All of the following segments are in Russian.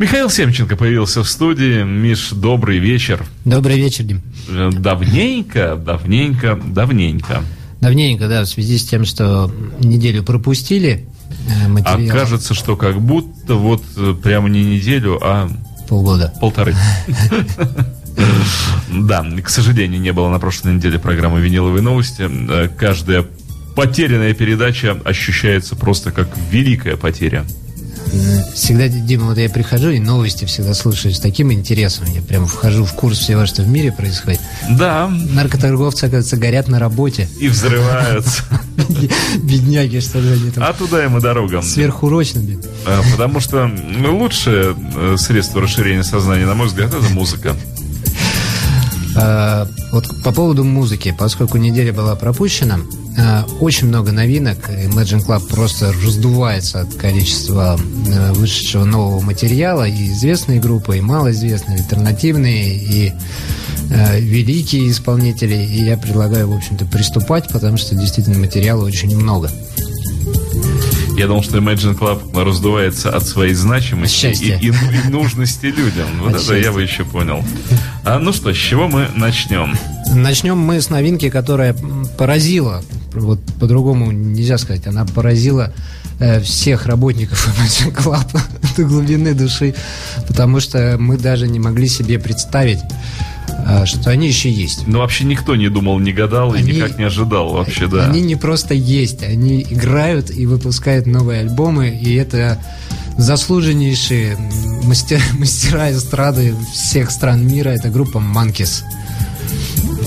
Михаил Семченко появился в студии. Миш, добрый вечер. Добрый вечер, Дим. Э, давненько, давненько, давненько. Давненько, да, в связи с тем, что неделю пропустили э, материал. А кажется, что как будто вот э, прямо не неделю, а... Полгода. Полторы. Да, к сожалению, не было на прошлой неделе программы «Виниловые новости». Каждая потерянная передача ощущается просто как великая потеря. Всегда, Дима, вот я прихожу и новости всегда слушаю с таким интересом. Я прям вхожу в курс всего, что в мире происходит. Да. Наркоторговцы, оказывается, горят на работе. И взрываются. Бедняги, что же они там. А туда им и дорога. Сверхурочно, блин. Потому что ну, лучшее э, средство расширения сознания, на мой взгляд, это музыка. А, вот по поводу музыки, поскольку неделя была пропущена, очень много новинок. Imagine Club просто раздувается от количества а, вышедшего нового материала. И известные группы, и малоизвестные, альтернативные, и великие исполнители. И я предлагаю, в общем-то, приступать, потому что действительно материала очень много. Я думал, что Imagine Club раздувается от своей значимости и, и, и нужности людям. Вот от это счастья. я бы еще понял. А, ну что, с чего мы начнем? Начнем мы с новинки, которая поразила, вот по-другому нельзя сказать, она поразила э, всех работников Imagine Club до глубины души, потому что мы даже не могли себе представить, а, что они еще есть. Ну, вообще никто не думал, не гадал они, и никак не ожидал вообще, да. Они не просто есть, они играют и выпускают новые альбомы, и это заслуженнейшие мастер, мастера эстрады всех стран мира, это группа Monkeys.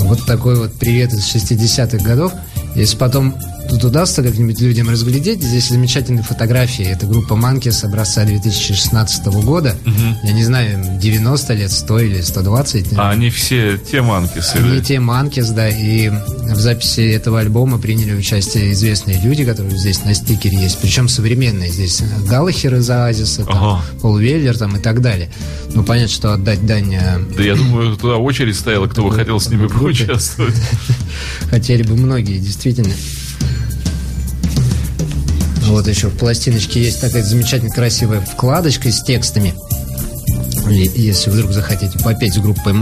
Вот такой вот привет из 60-х годов. Если потом тут удастся как-нибудь людям разглядеть. Здесь замечательные фотографии. Это группа Манки с образца 2016 года. Угу. Я не знаю, 90 лет, 100 или 120. А они все те Манкис? Они или? те Манкис, да. И в записи этого альбома приняли участие известные люди, которые здесь на стикере есть. Причем современные. Здесь Галлахер из Оазиса, там, ага. Пол Веллер там, и так далее. Ну, понятно, что отдать дань... Э, да я думаю, туда очередь стояла, кто бы хотел с ними поучаствовать. Хотели бы многие, действительно. Вот еще в пластиночке есть такая замечательно красивая вкладочка с текстами. Если вдруг захотите попеть с группой Ман,